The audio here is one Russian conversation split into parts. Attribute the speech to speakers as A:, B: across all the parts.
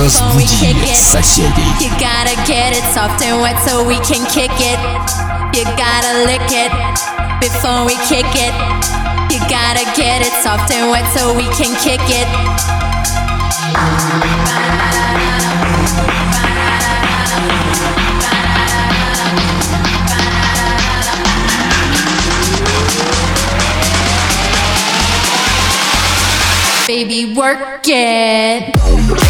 A: Разбуди соседей.
B: You gotta get it soft and wet so we can kick it. You gotta lick it before we kick it. You gotta get it soft and wet so we can kick it. Baby, work it.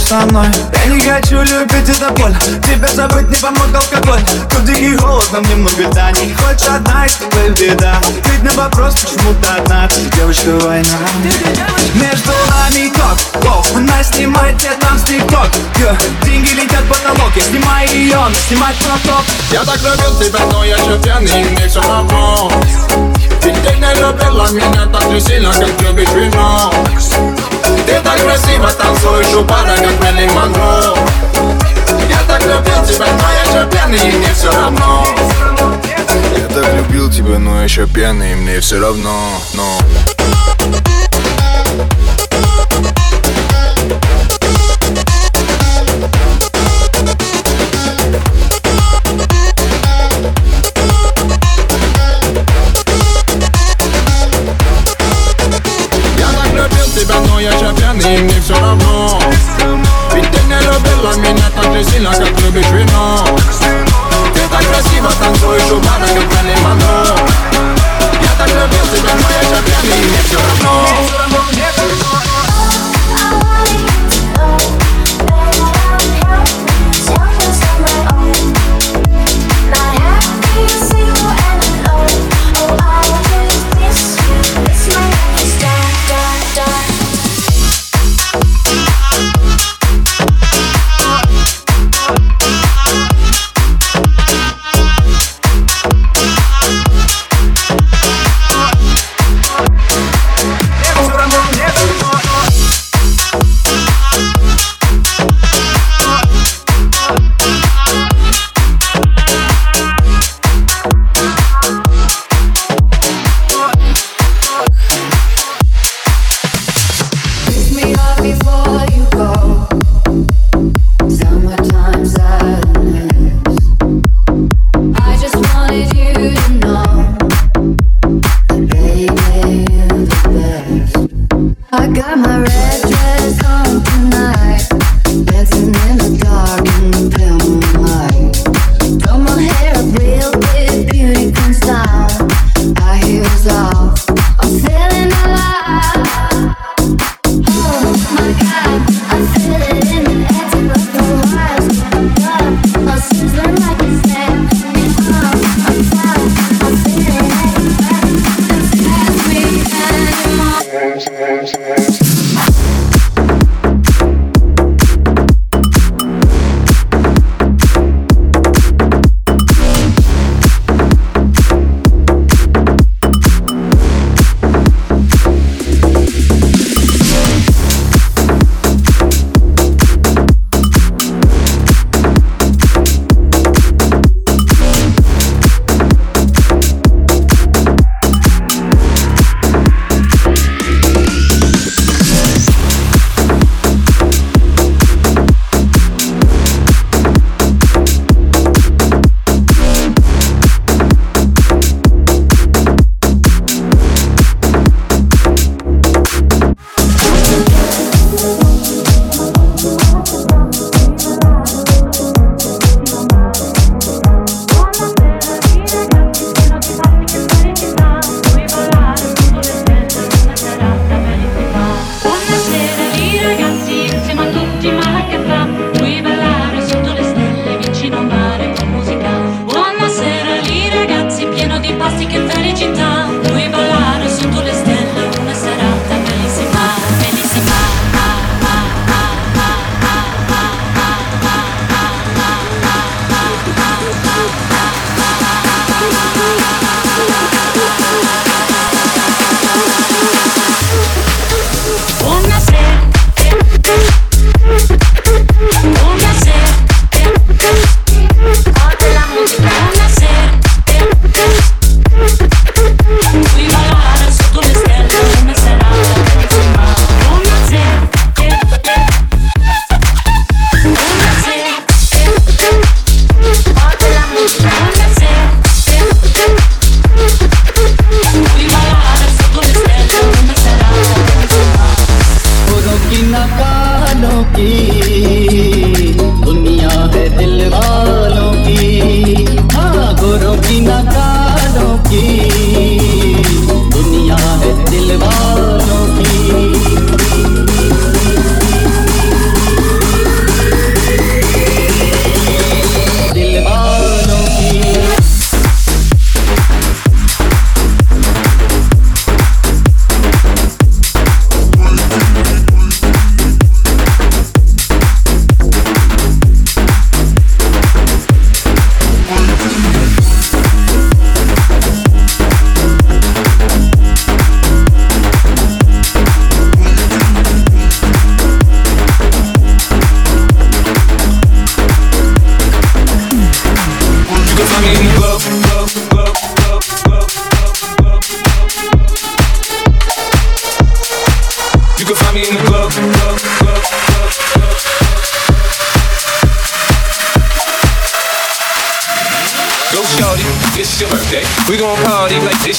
C: Со мной? Я не хочу любить это боль Тебя забыть не помог алкоголь. Тут дикий холод, нам немного да Не хочешь одна, и с тобой беда. Ведь на вопрос, почему ты одна? Девочка, война. Между нами ток, воу Она снимает тебе там с тикток. Деньги летят в потолок. Я снимаю ее, она снимает поток
D: Я так любил тебя, но я же пьяный Мне все равно. Ты не любила меня так же сильно, как любишь вино ты так красиво танцуешь у пара, как Мерлин Монро Я так любил тебя, но я же пьяный, и мне все равно
E: Я так любил тебя, но я еще пьяный, и мне все равно, но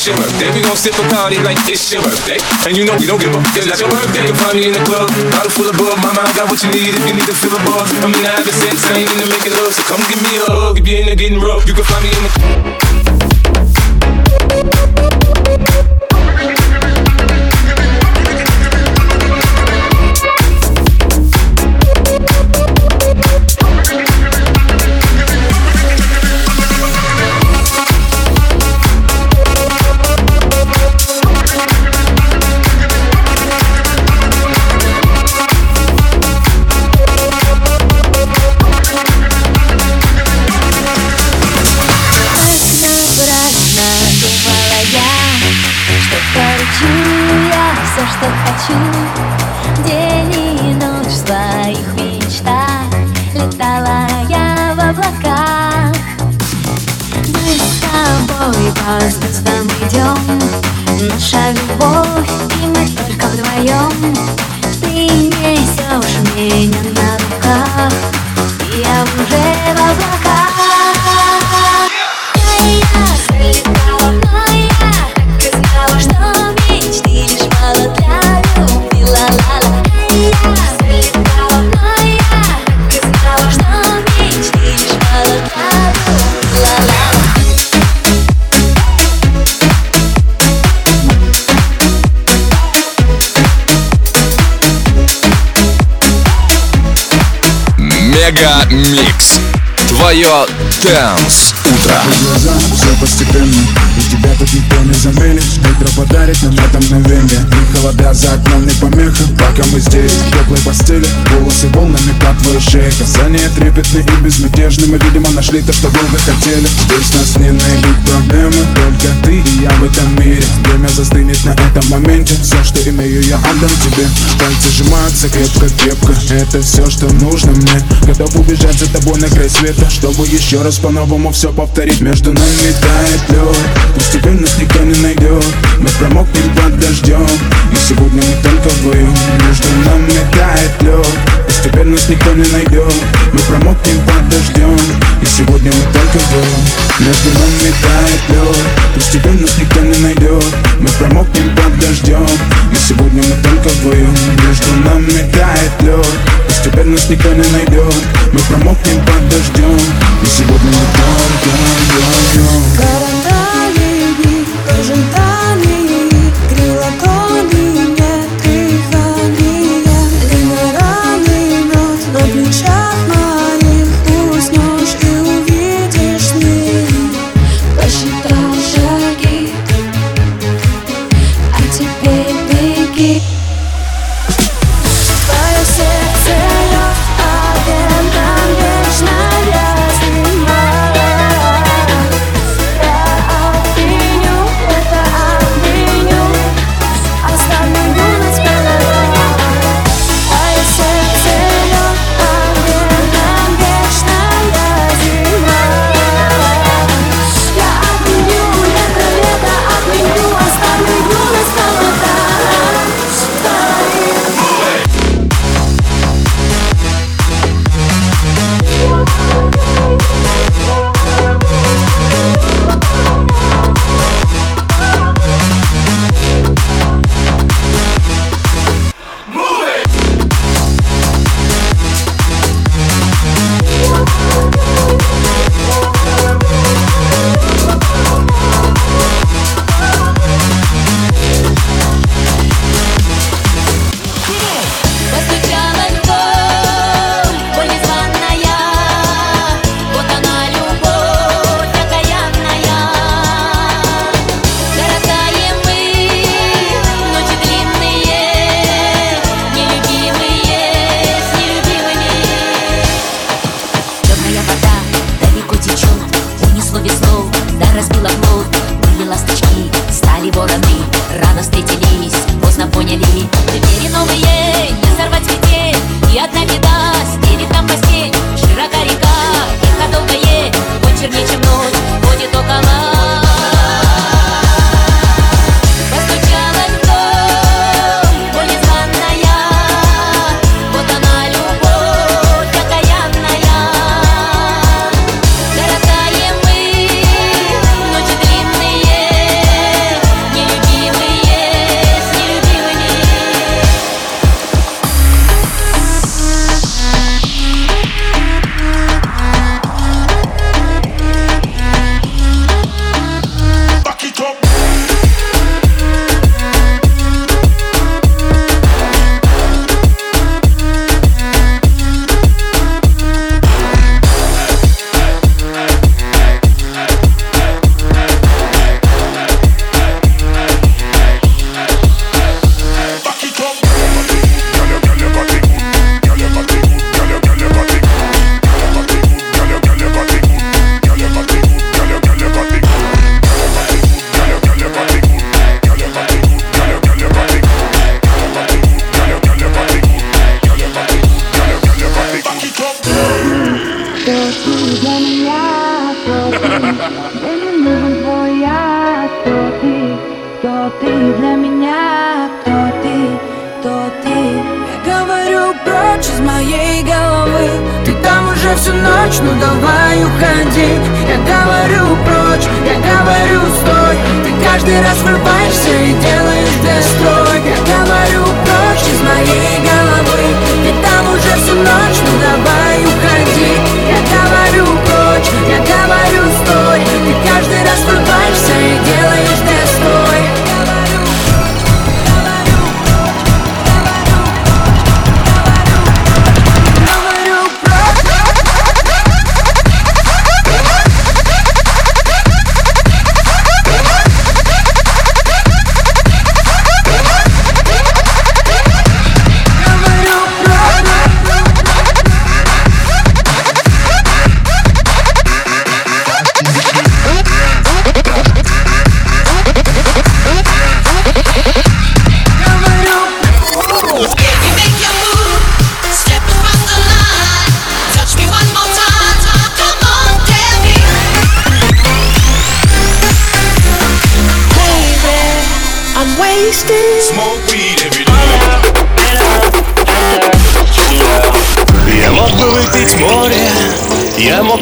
F: it's your birthday. We gon' sip a party like it's your birthday. And you know we don't give up, cause it's your birthday. You can find me in the club, bottle full of bug. Mama, I got what you need if you need to feel a buzz. I'm in the having sex, I ain't into making love. So come give me a hug if you're into getting rough. You can find me in the
G: по звездам идем Наша любовь,
A: MegaMix. Твое Dance Утро.
H: глаза, все постепенно. И тебя тут никто не заменит. Утро подарит нам это мгновение И холода за окном не помеха. Пока мы здесь, в теплой постели. Волосы волнами по твоей шее Касания трепетны и безмятежны. Мы, видимо, нашли то, что долго хотели. Здесь нас не найдут проблемы. Только ты и я в этом мире. Время застынет на этом моменте. Все, что имею, я отдам тебе. Пальцы сжимаются крепко-крепко Это все, что нужно мне. Готов убежать за тобой на край света. Чтобы еще раз по-новому все повторить Между нами тает лед. Постепенно нас никто не найдет. Мы промокнем под дождем. И сегодня мы только вдвоем. Между нами тает лед. Постепенно нас никто не найдет. Мы промокнем под дождем. И сегодня мы только вдвоем. Между нами тает лед. Постепенно нас никто не найдет. Мы промокнем под дождем. И сегодня мы только вдвоем. Между нами тает лед. Постепенно нас никто не найдет. Мы промокнем под дождем И сегодня мы только вдвоем
I: Карандали, ожидали, крилатони,